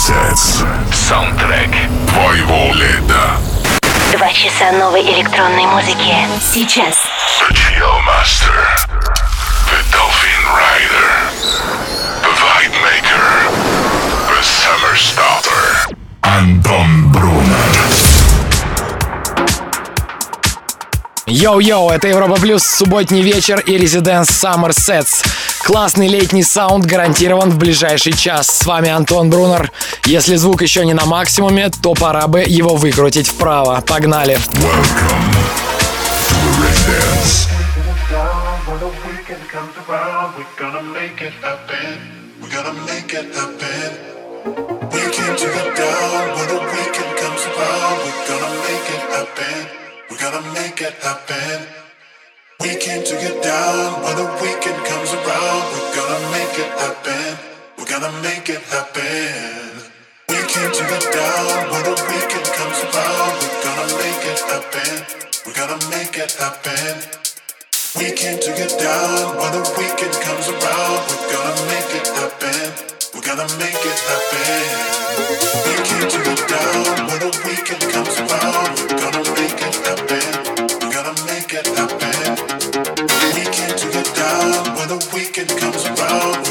Summer Sets. Саундтрек твоего лета. Два часа новой электронной музыки. Сейчас. The Chill Master. The Dolphin Rider. The Vibe Maker. The Summer Starter. Антон Брунер. Йоу-йоу, это Европа Плюс, субботний вечер и Residence Summer Sets. Классный летний саунд гарантирован в ближайший час. С вами Антон Брунер. Если звук еще не на максимуме, то пора бы его выкрутить вправо. Погнали. We're gonna make it happen. We came to get down. When the weekend comes around, we're gonna make it happen. We're gonna make it happen. We came to get down. When the weekend comes around, we're gonna make it happen. We're gonna make it happen. We came to get down. When the weekend comes around, we're gonna make it happen. We're gonna make it happen. We came to get down when the weekend comes around. The weekend comes around.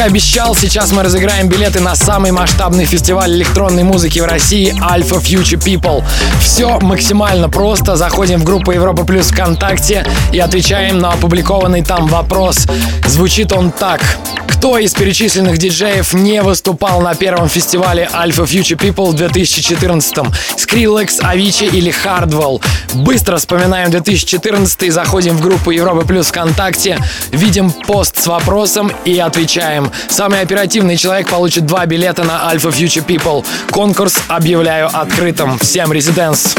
И обещал, сейчас мы разыграем билеты на самый масштабный фестиваль электронной музыки в России Alpha Future People. Все максимально просто. Заходим в группу Европа Плюс ВКонтакте и отвечаем на опубликованный там вопрос. Звучит он так. Кто из перечисленных диджеев не выступал на первом фестивале Alpha Future People в 2014-м? Skrillex, Avicii или Hardwell? Быстро вспоминаем 2014 заходим в группу Европа Плюс ВКонтакте, видим пост с вопросом и отвечаем. Самый оперативный человек получит два билета на Alpha Future People. Конкурс объявляю открытым. Всем резиденс!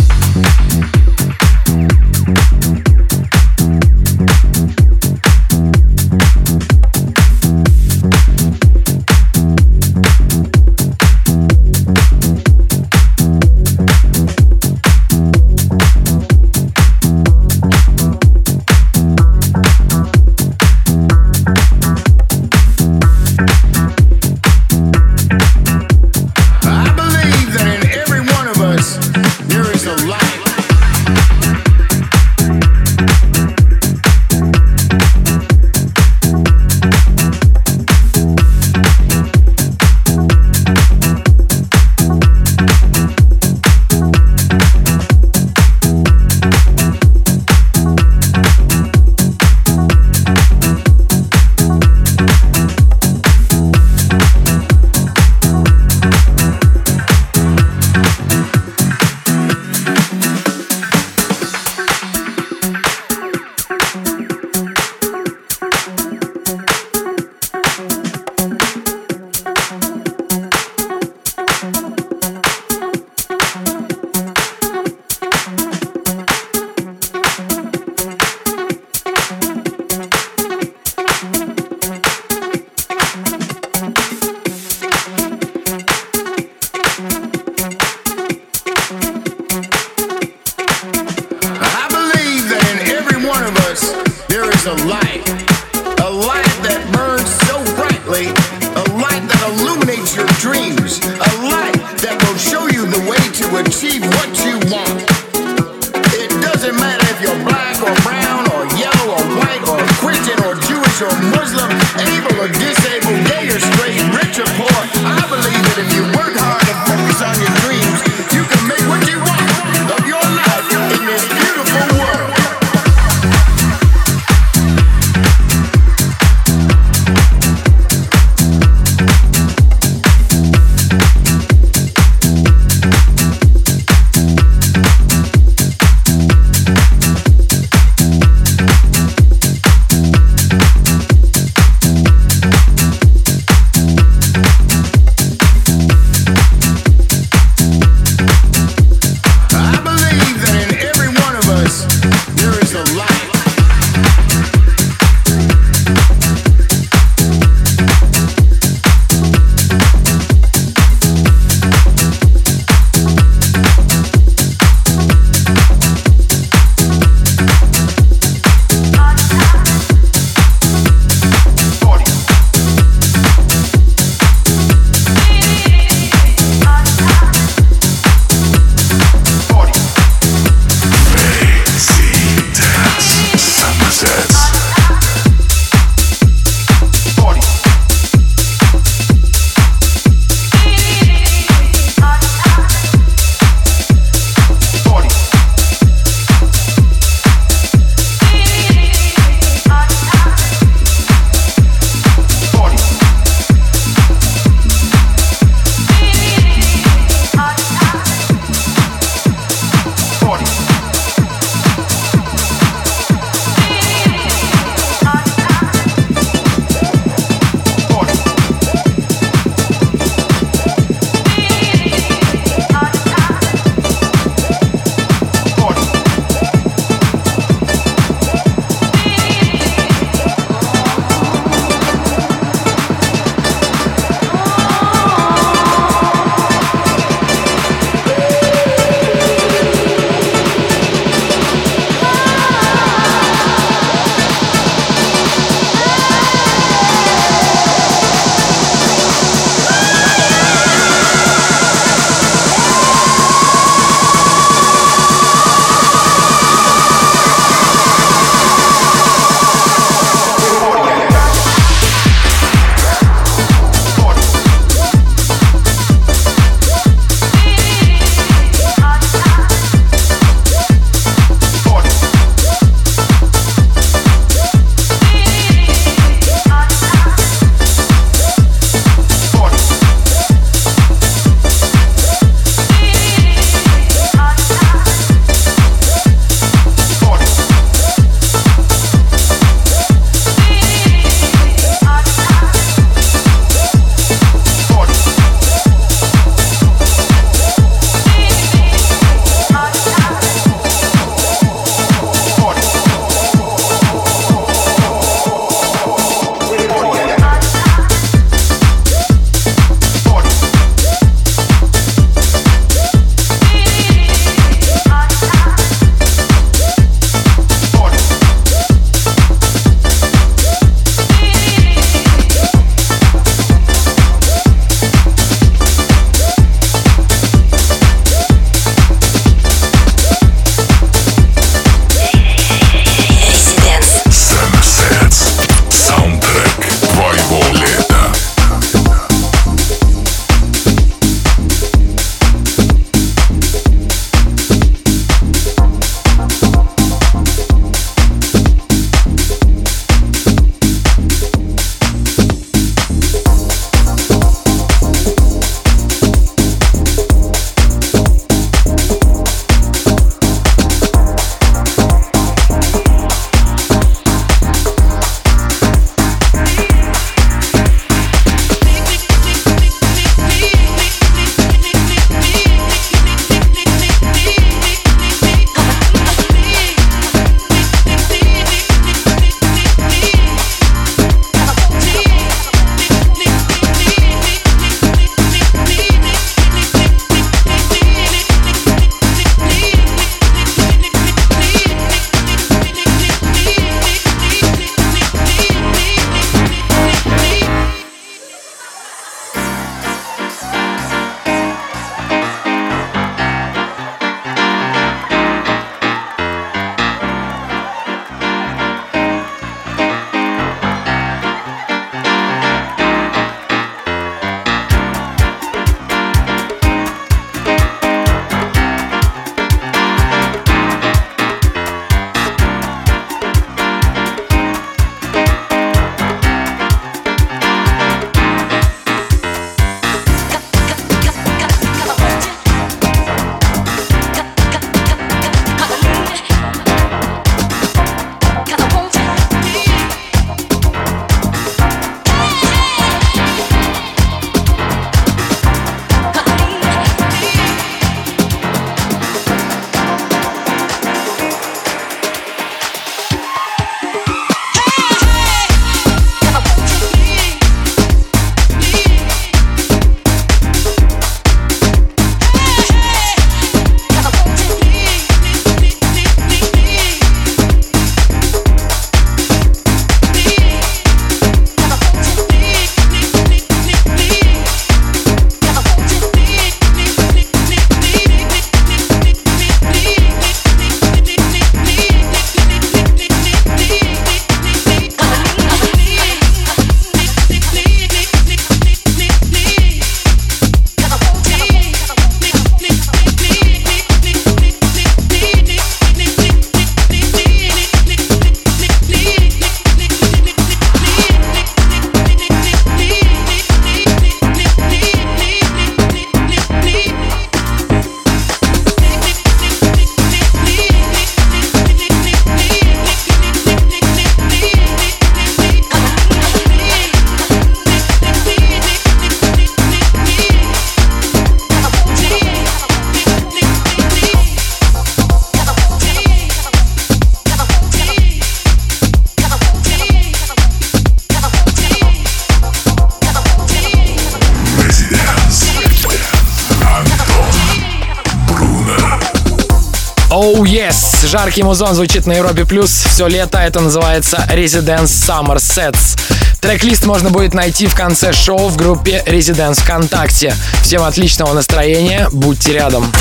Марк Емузон звучит на Европе Плюс все лето. Это называется Residence Summer Sets. Трек-лист можно будет найти в конце шоу в группе Residence ВКонтакте. Всем отличного настроения, будьте рядом.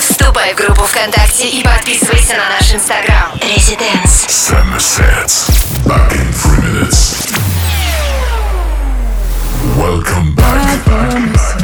Вступай в группу ВКонтакте и подписывайся на наш инстаграм. Residence. Summer Sets. Back in three minutes. Welcome back. back, back.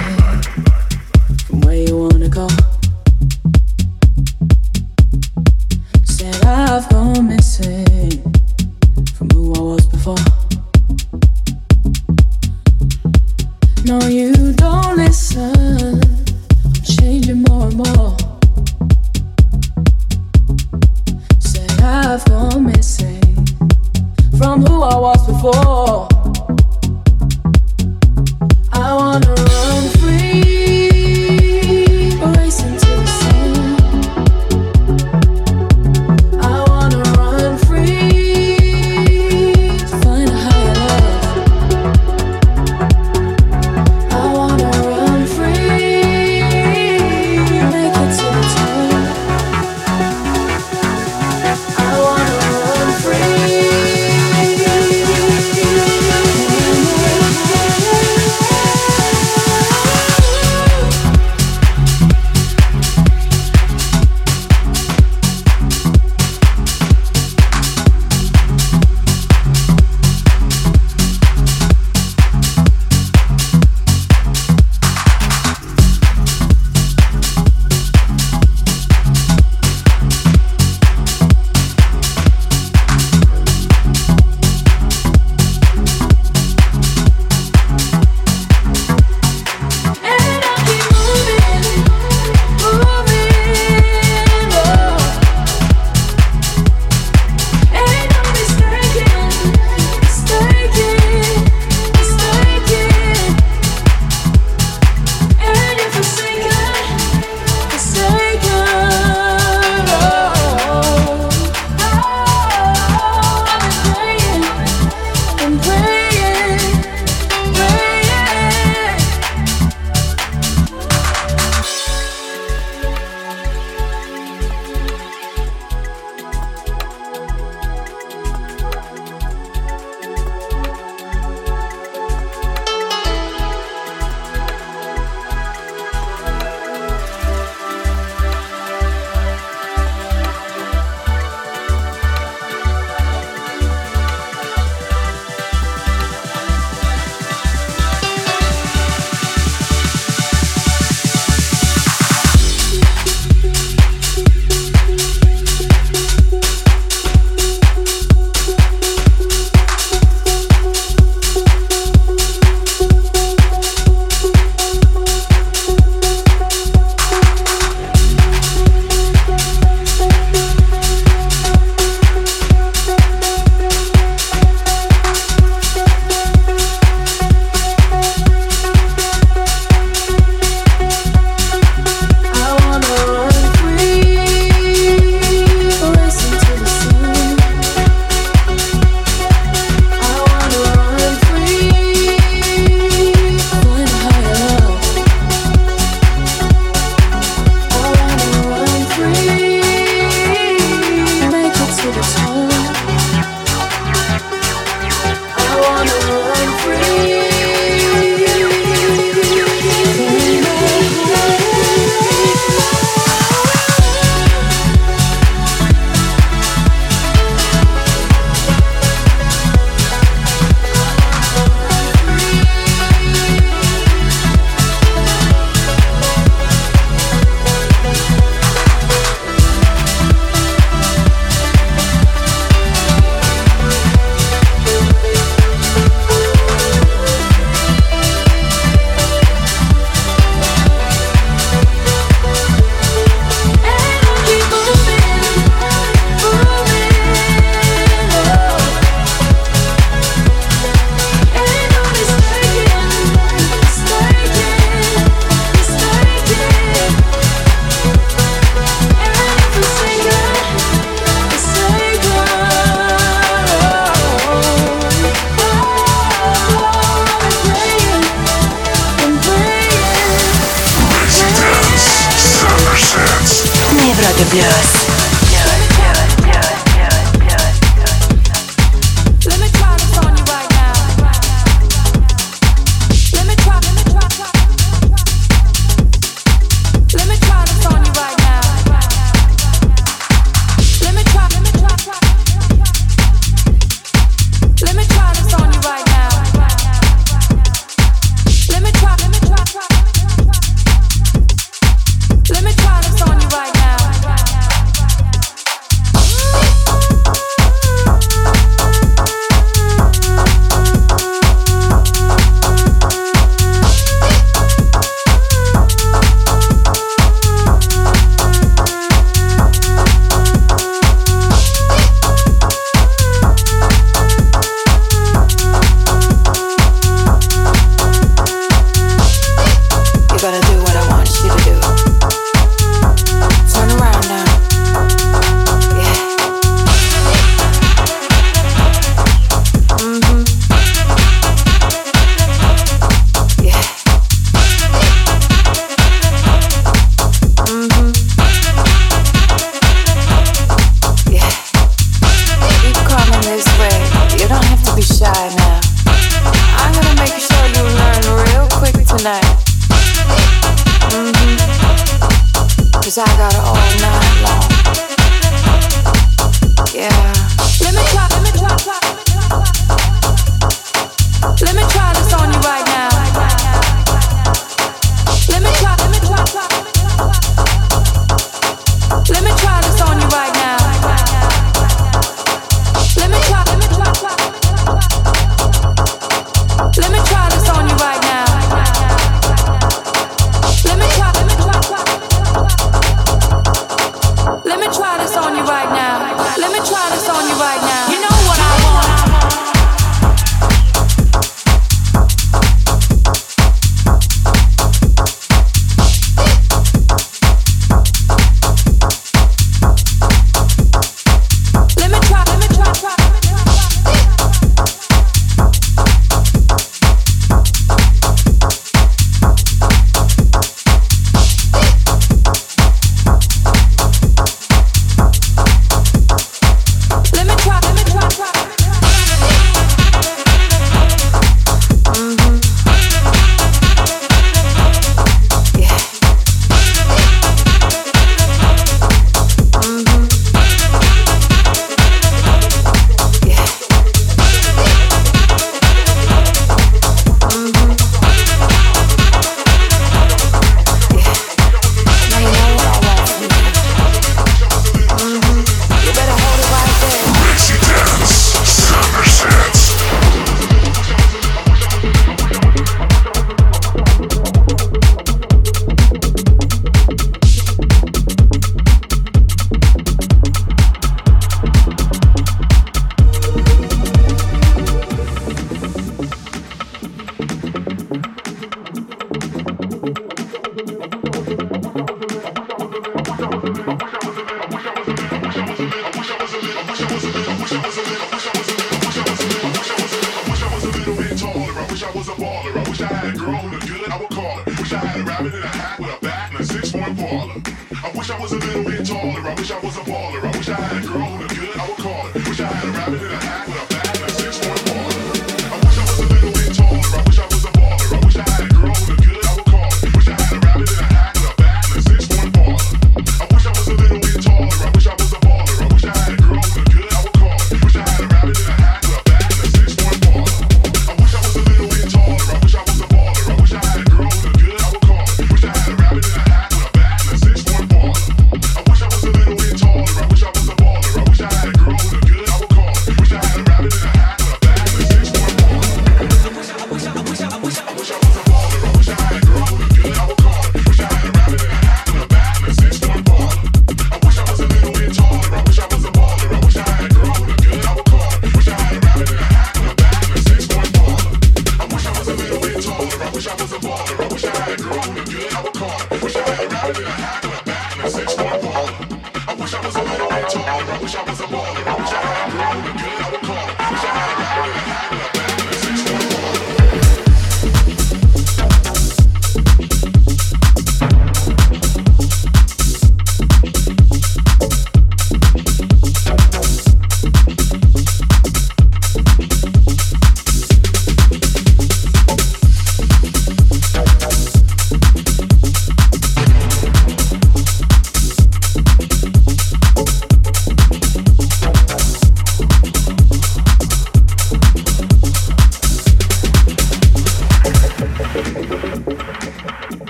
I would call it. Wish I had a rabbit and I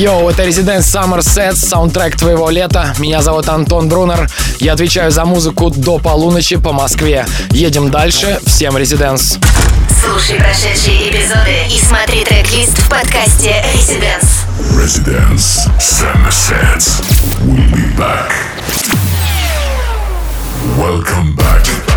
Йоу, это Residence Summer Sets, саундтрек твоего лета. Меня зовут Антон Брунер. Я отвечаю за музыку до полуночи по Москве. Едем дальше. Всем Residence. Слушай прошедшие эпизоды и смотри трек-лист в подкасте Residence. Residence Summer Sets. We'll be back. Welcome back,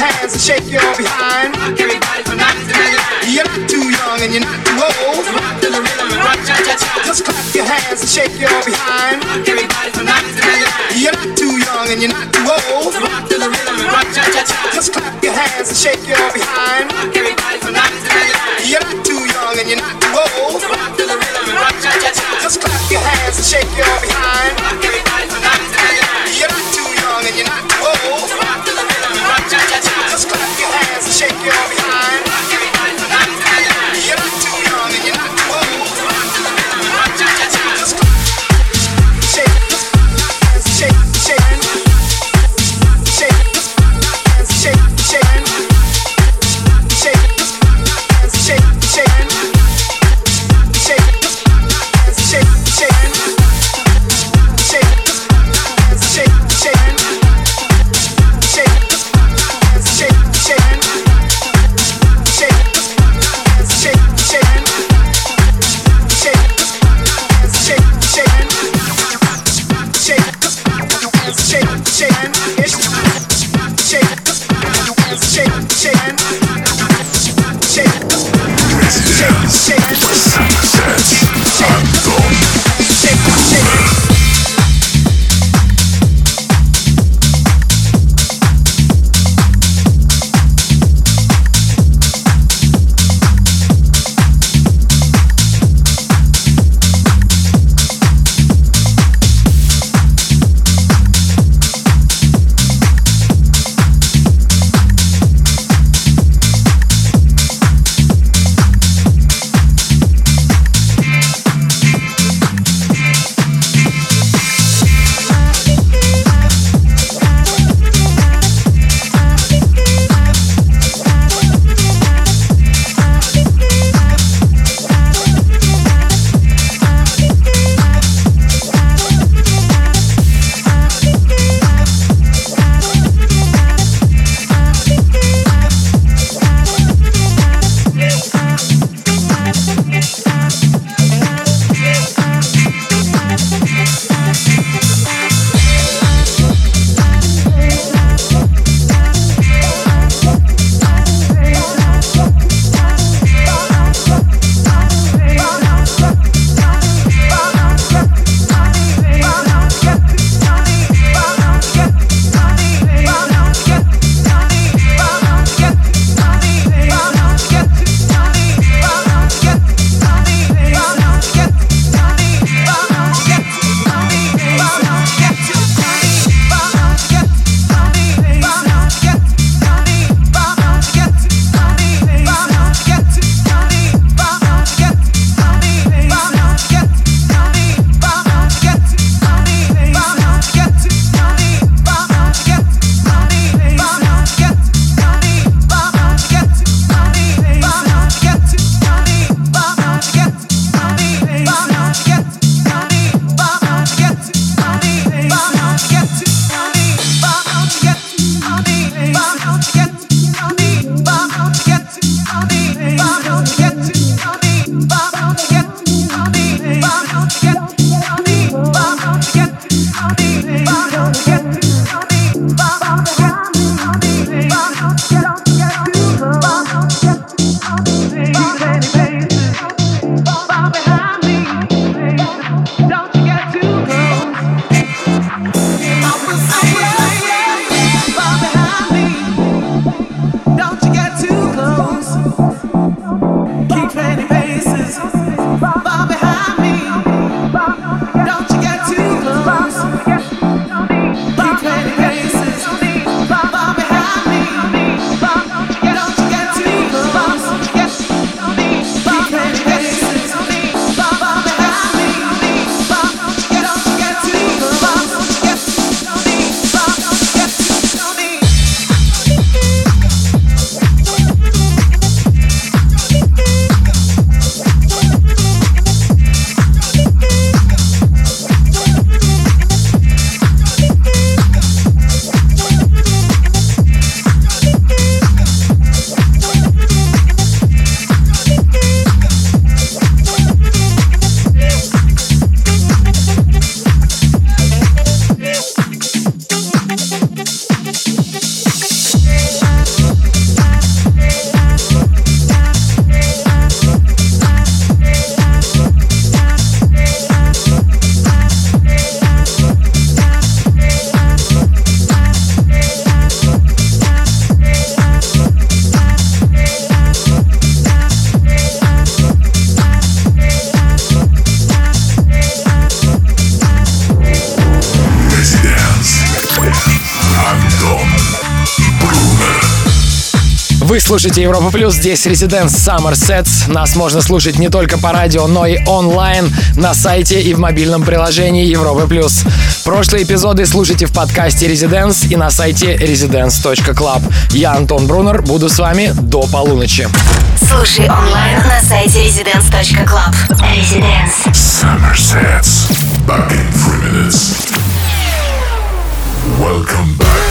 hands and shake your behind. Everybody from 99. You're not too young and you're not too old. So rock to the rhythm and rock cha-cha-cha. Just clap your hands and shake your behind. Everybody from 99. You're not too young and you're not too old. So rock to the rhythm and rock cha-cha-cha. Just clap your hands and shake your Вы слушаете Европа Плюс, здесь Резиденс Summersets. Нас можно слушать не только по радио, но и онлайн, на сайте и в мобильном приложении Европы Плюс. Прошлые эпизоды слушайте в подкасте Резиденс и на сайте residence.club. Я, Антон Брунер, буду с вами до полуночи. Слушай онлайн на сайте residence.club. Residence. Summersets. Back in three minutes. Welcome back.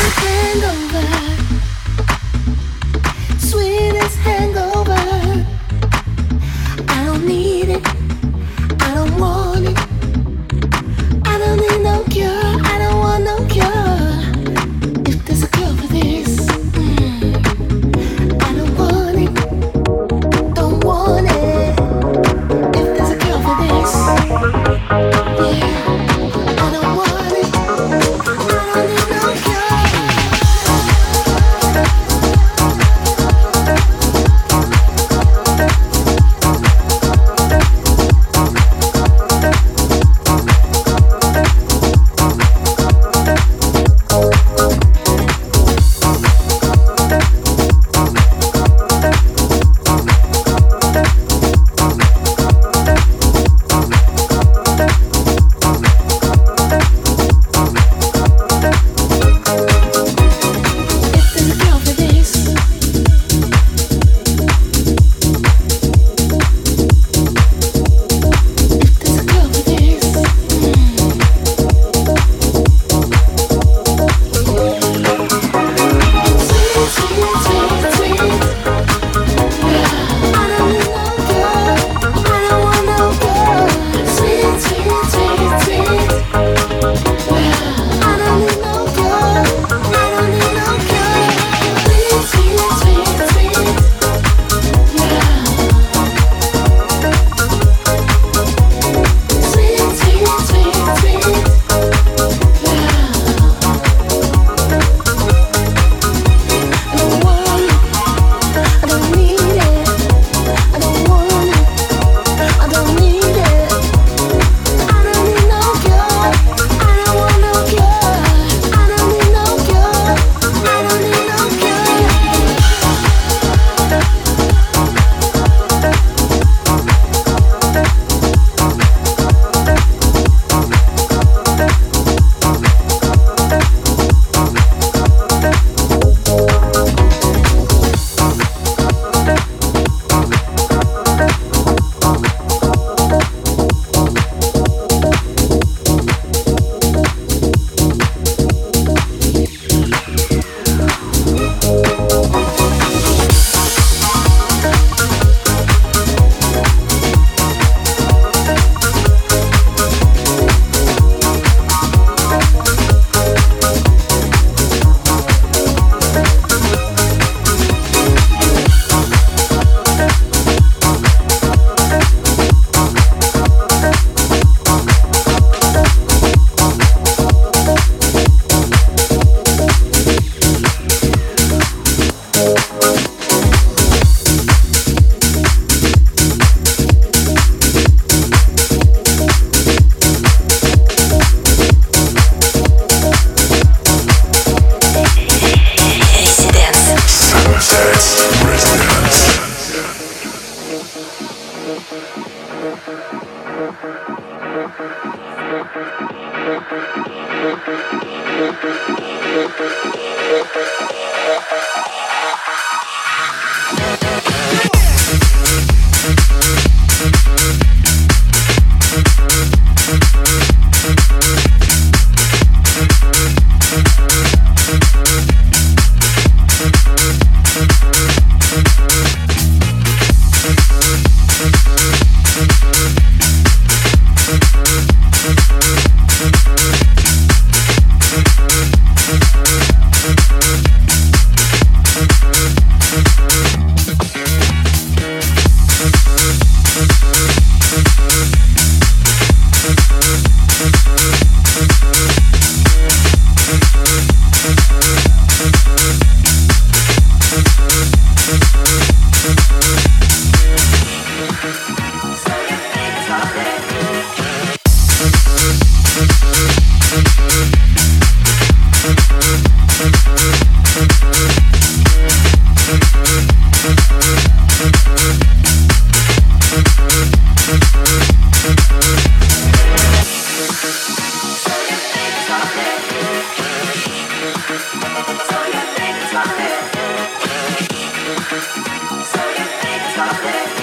Residence.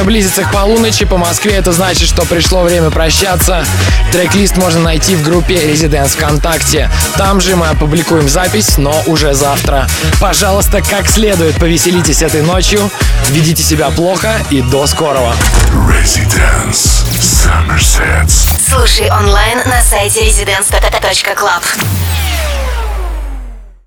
Время близится к полуночи по Москве, это значит, что пришло время прощаться. Трек-лист можно найти в группе Residents ВКонтакте. Там же мы опубликуем запись, но уже завтра. Пожалуйста, как следует повеселитесь этой ночью, ведите себя плохо и до скорого. Residence Summer Sets. Слушай онлайн на сайте residence.club.